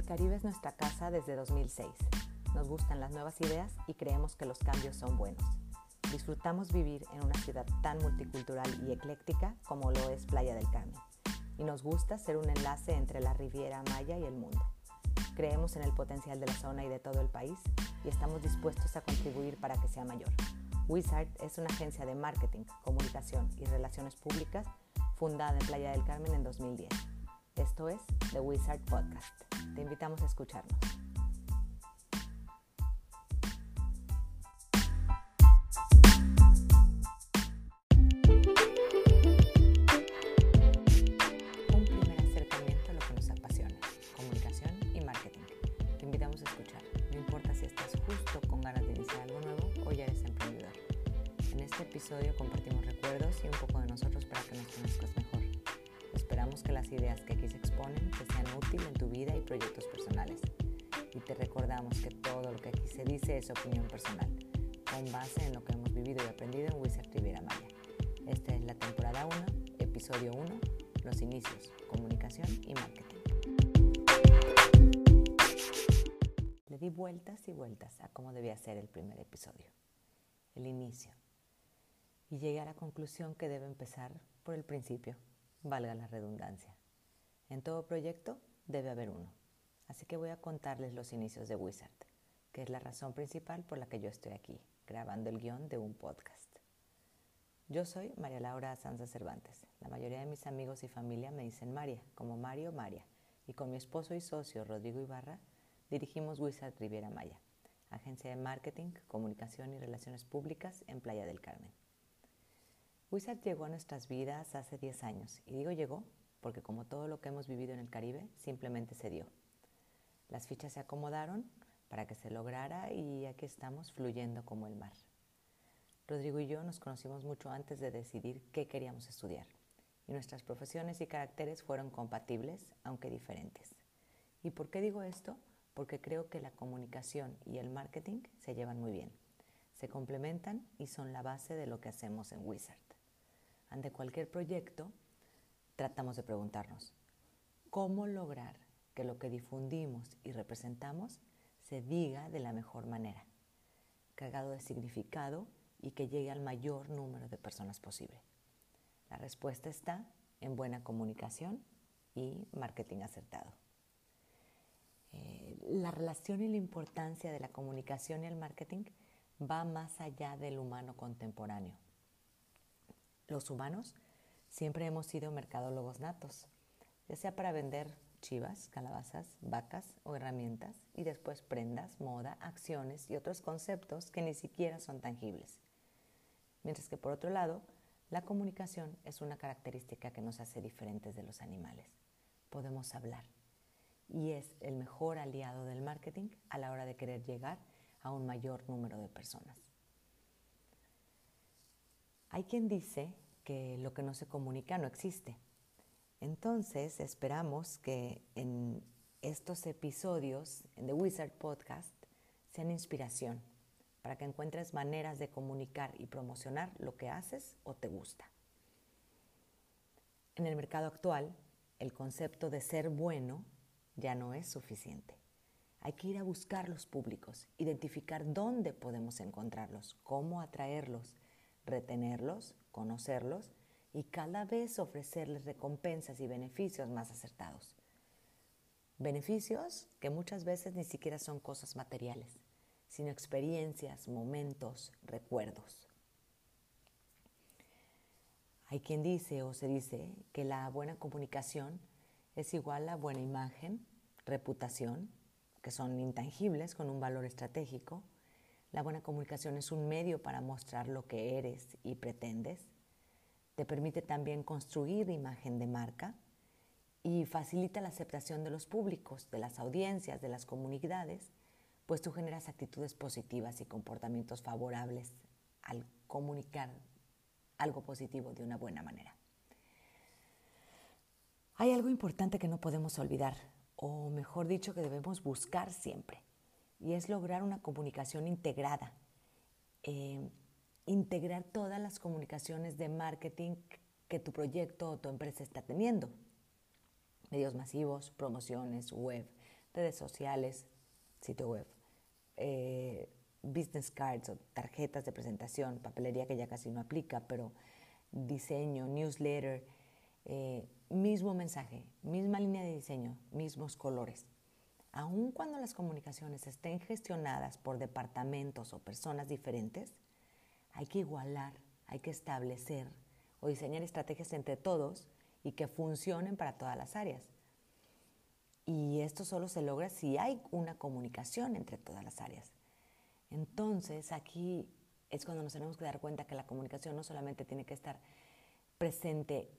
El Caribe es nuestra casa desde 2006. Nos gustan las nuevas ideas y creemos que los cambios son buenos. Disfrutamos vivir en una ciudad tan multicultural y ecléctica como lo es Playa del Carmen. Y nos gusta ser un enlace entre la Riviera Maya y el mundo. Creemos en el potencial de la zona y de todo el país y estamos dispuestos a contribuir para que sea mayor. Wizard es una agencia de marketing, comunicación y relaciones públicas fundada en Playa del Carmen en 2010. Esto es The Wizard Podcast. Te invitamos a escucharnos. Un primer acercamiento a lo que nos apasiona, comunicación y marketing. Te invitamos a escuchar. No importa si estás justo con ganas de iniciar algo nuevo o ya eres emprendedor. En este episodio compartimos recuerdos y un poco de nosotros para que nos conozcas. Esperamos que las ideas que aquí se exponen te sean útiles en tu vida y proyectos personales. Y te recordamos que todo lo que aquí se dice es opinión personal, con base en lo que hemos vivido y aprendido en Wizard Riviera Maya. Esta es la temporada 1, episodio 1, los inicios, comunicación y marketing. Le di vueltas y vueltas a cómo debía ser el primer episodio, el inicio, y llegué a la conclusión que debe empezar por el principio, valga la redundancia. En todo proyecto debe haber uno, así que voy a contarles los inicios de Wizard, que es la razón principal por la que yo estoy aquí, grabando el guion de un podcast. Yo soy María Laura Sanza Cervantes. La mayoría de mis amigos y familia me dicen María, como Mario María, y con mi esposo y socio Rodrigo Ibarra dirigimos Wizard Riviera Maya, agencia de marketing, comunicación y relaciones públicas en Playa del Carmen. Wizard llegó a nuestras vidas hace 10 años, y digo llegó porque como todo lo que hemos vivido en el Caribe, simplemente se dio. Las fichas se acomodaron para que se lograra y aquí estamos fluyendo como el mar. Rodrigo y yo nos conocimos mucho antes de decidir qué queríamos estudiar y nuestras profesiones y caracteres fueron compatibles, aunque diferentes. ¿Y por qué digo esto? Porque creo que la comunicación y el marketing se llevan muy bien, se complementan y son la base de lo que hacemos en Wizard. Ante cualquier proyecto, tratamos de preguntarnos, ¿cómo lograr que lo que difundimos y representamos se diga de la mejor manera, cargado de significado y que llegue al mayor número de personas posible. La respuesta está en buena comunicación y marketing acertado. Eh, la relación y la importancia de la comunicación y el marketing va más allá del humano contemporáneo. Los humanos siempre hemos sido mercadólogos natos, ya sea para vender chivas, calabazas, vacas o herramientas y después prendas, moda, acciones y otros conceptos que ni siquiera son tangibles. Mientras que por otro lado, la comunicación es una característica que nos hace diferentes de los animales. Podemos hablar y es el mejor aliado del marketing a la hora de querer llegar a un mayor número de personas. Hay quien dice que lo que no se comunica no existe. Entonces esperamos que en estos episodios en The Wizard Podcast sean inspiración para que encuentres maneras de comunicar y promocionar lo que haces o te gusta. En el mercado actual, el concepto de ser bueno ya no es suficiente. Hay que ir a buscar los públicos, identificar dónde podemos encontrarlos, cómo atraerlos, retenerlos, conocerlos y cada vez ofrecerles recompensas y beneficios más acertados. Beneficios que muchas veces ni siquiera son cosas materiales, sino experiencias, momentos, recuerdos. Hay quien dice o se dice que la buena comunicación es igual a buena imagen, reputación, que son intangibles con un valor estratégico. La buena comunicación es un medio para mostrar lo que eres y pretendes. Te permite también construir imagen de marca y facilita la aceptación de los públicos, de las audiencias, de las comunidades, pues tú generas actitudes positivas y comportamientos favorables al comunicar algo positivo de una buena manera. Hay algo importante que no podemos olvidar, o mejor dicho, que debemos buscar siempre, y es lograr una comunicación integrada. Eh, integrar todas las comunicaciones de marketing que tu proyecto o tu empresa está teniendo. Medios masivos, promociones, web, redes sociales, sitio web, eh, business cards o tarjetas de presentación, papelería que ya casi no aplica, pero diseño, newsletter, eh, mismo mensaje, misma línea de diseño, mismos colores. Aun cuando las comunicaciones estén gestionadas por departamentos o personas diferentes, hay que igualar, hay que establecer o diseñar estrategias entre todos y que funcionen para todas las áreas. Y esto solo se logra si hay una comunicación entre todas las áreas. Entonces, aquí es cuando nos tenemos que dar cuenta que la comunicación no solamente tiene que estar presente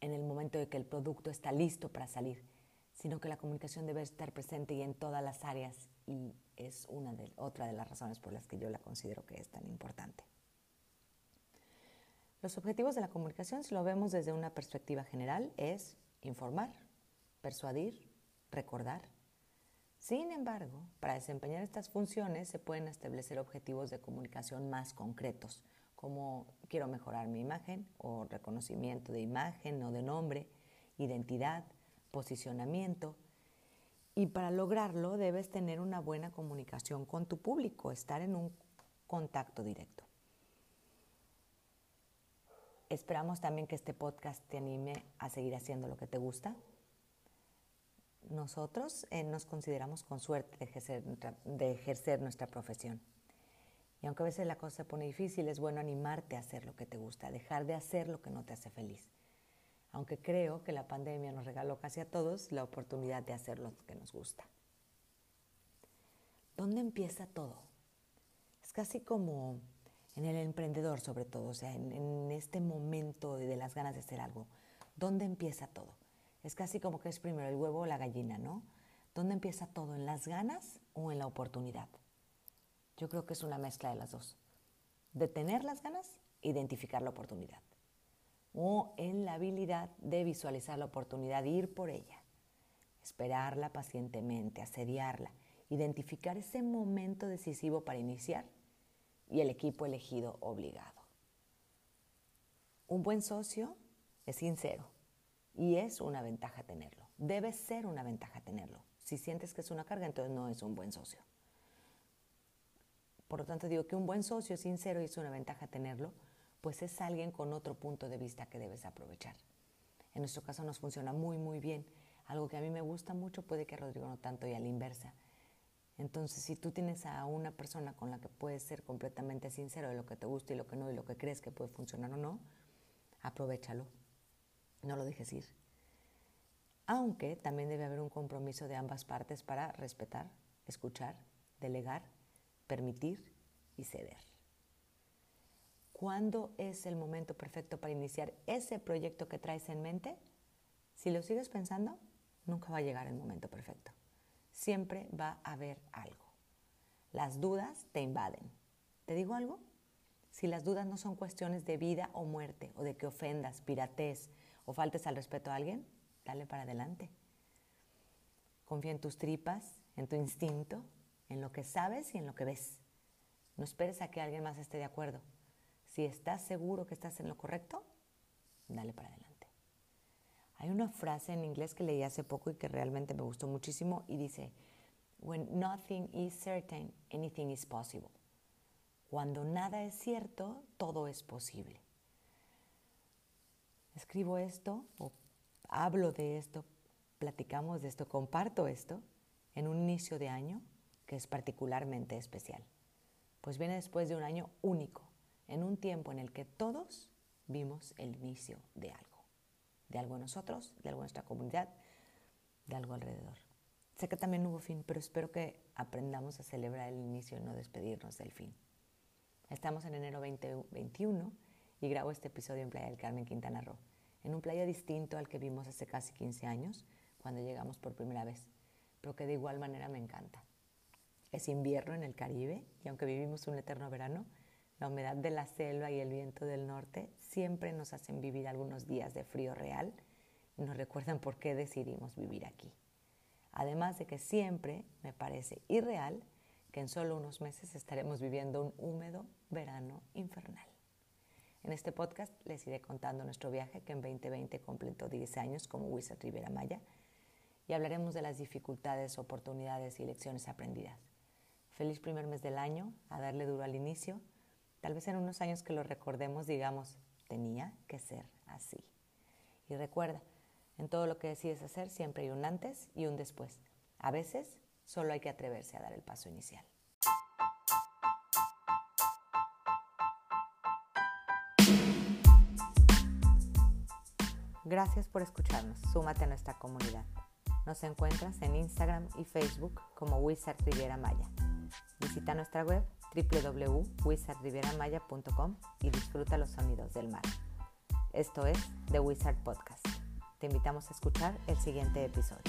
en el momento de que el producto está listo para salir, sino que la comunicación debe estar presente y en todas las áreas y es una de, otra de las razones por las que yo la considero que es tan importante. Los objetivos de la comunicación, si lo vemos desde una perspectiva general, es informar, persuadir, recordar. Sin embargo, para desempeñar estas funciones se pueden establecer objetivos de comunicación más concretos, como quiero mejorar mi imagen o reconocimiento de imagen o de nombre, identidad, posicionamiento. Y para lograrlo debes tener una buena comunicación con tu público, estar en un contacto directo. Esperamos también que este podcast te anime a seguir haciendo lo que te gusta. Nosotros eh, nos consideramos con suerte de ejercer, de ejercer nuestra profesión. Y aunque a veces la cosa se pone difícil, es bueno animarte a hacer lo que te gusta, dejar de hacer lo que no te hace feliz. Aunque creo que la pandemia nos regaló casi a todos la oportunidad de hacer lo que nos gusta. ¿Dónde empieza todo? Es casi como en el emprendedor sobre todo, o sea, en, este momento de, las ganas de hacer algo. ¿Dónde empieza todo? Es casi como que es primero el huevo o la gallina, ¿no? ¿Dónde empieza todo? ¿En las ganas o en la oportunidad? Yo creo que es una mezcla de las dos. De tener las ganas, identificar la oportunidad. O en la habilidad de visualizar la oportunidad, ir por ella. Esperarla pacientemente, asediarla, identificar ese momento decisivo para iniciar y el equipo elegido obligado. Un buen socio es sincero y es una ventaja tenerlo. Debe ser una ventaja tenerlo. Si sientes que es una carga, entonces no es un buen socio. Por lo tanto, digo que un buen socio es sincero y es una ventaja tenerlo, pues es alguien con otro punto de vista que debes aprovechar. En nuestro caso nos funciona muy, muy bien. Algo que a mí me gusta mucho puede que a Rodrigo no tanto y a la inversa. Entonces, si tú tienes a una persona con la que puedes ser completamente sincero de lo que te gusta y lo que no, y lo que crees que puede funcionar o no, aprovechalo. No lo dejes ir. Aunque también debe haber un compromiso de ambas partes para respetar, escuchar, delegar, permitir y ceder. ¿Cuándo es el momento perfecto para iniciar ese proyecto que traes en mente? Si lo sigues pensando, nunca va a llegar el momento perfecto siempre va a haber algo. Las dudas te invaden. ¿Te digo algo? Si las dudas no son cuestiones de vida o muerte, o de que ofendas, pirates o faltes al respeto a alguien, dale para adelante. Confía en tus tripas, en tu instinto, en lo que sabes y en lo que ves. No esperes a que alguien más esté de acuerdo. Si estás seguro que estás en lo correcto, dale para adelante. Hay una frase en inglés que leí hace poco y que realmente me gustó muchísimo y dice, When nothing is certain, anything is possible. Cuando nada es cierto, todo es posible. Escribo esto hablo de esto, platicamos de esto, comparto esto en un inicio de año que es particularmente especial. Pues viene después de un año único, un tiempo en el que todos vimos el inicio de algo de algo en nosotros, de algo en nuestra comunidad, de algo alrededor. Sé que también hubo fin, pero espero que aprendamos a celebrar el inicio y no despedirnos del fin. Estamos en enero 2021 y grabo este episodio en Playa del Carmen, Quintana Roo, en un playa distinto al que vimos hace casi 15 años, cuando llegamos por primera vez, pero que de igual manera me encanta. Es invierno en el Caribe y aunque vivimos un eterno verano, la humedad de la selva y el viento del norte siempre nos hacen vivir algunos días de frío real y nos recuerdan por qué decidimos vivir aquí. Además de que siempre me parece irreal que en solo unos meses estaremos viviendo un húmedo verano infernal. En este podcast les iré contando nuestro viaje que en 2020 completó 10 años como Wizard Rivera Maya y hablaremos de las dificultades, oportunidades y lecciones aprendidas. Feliz primer mes del año, a darle duro al inicio. Tal vez en unos años que lo recordemos digamos, tenía que ser así. Y recuerda, en todo lo que decides hacer siempre hay un antes y un después. A veces solo hay que atreverse a dar el paso inicial. Gracias por escucharnos. Súmate a nuestra comunidad. Nos encuentras en Instagram y Facebook como Wizard Riviera Maya. Visita nuestra web www.wizardrivieramaya.com y disfruta los sonidos del mar. Esto es The Wizard Podcast. Te invitamos a escuchar el siguiente episodio.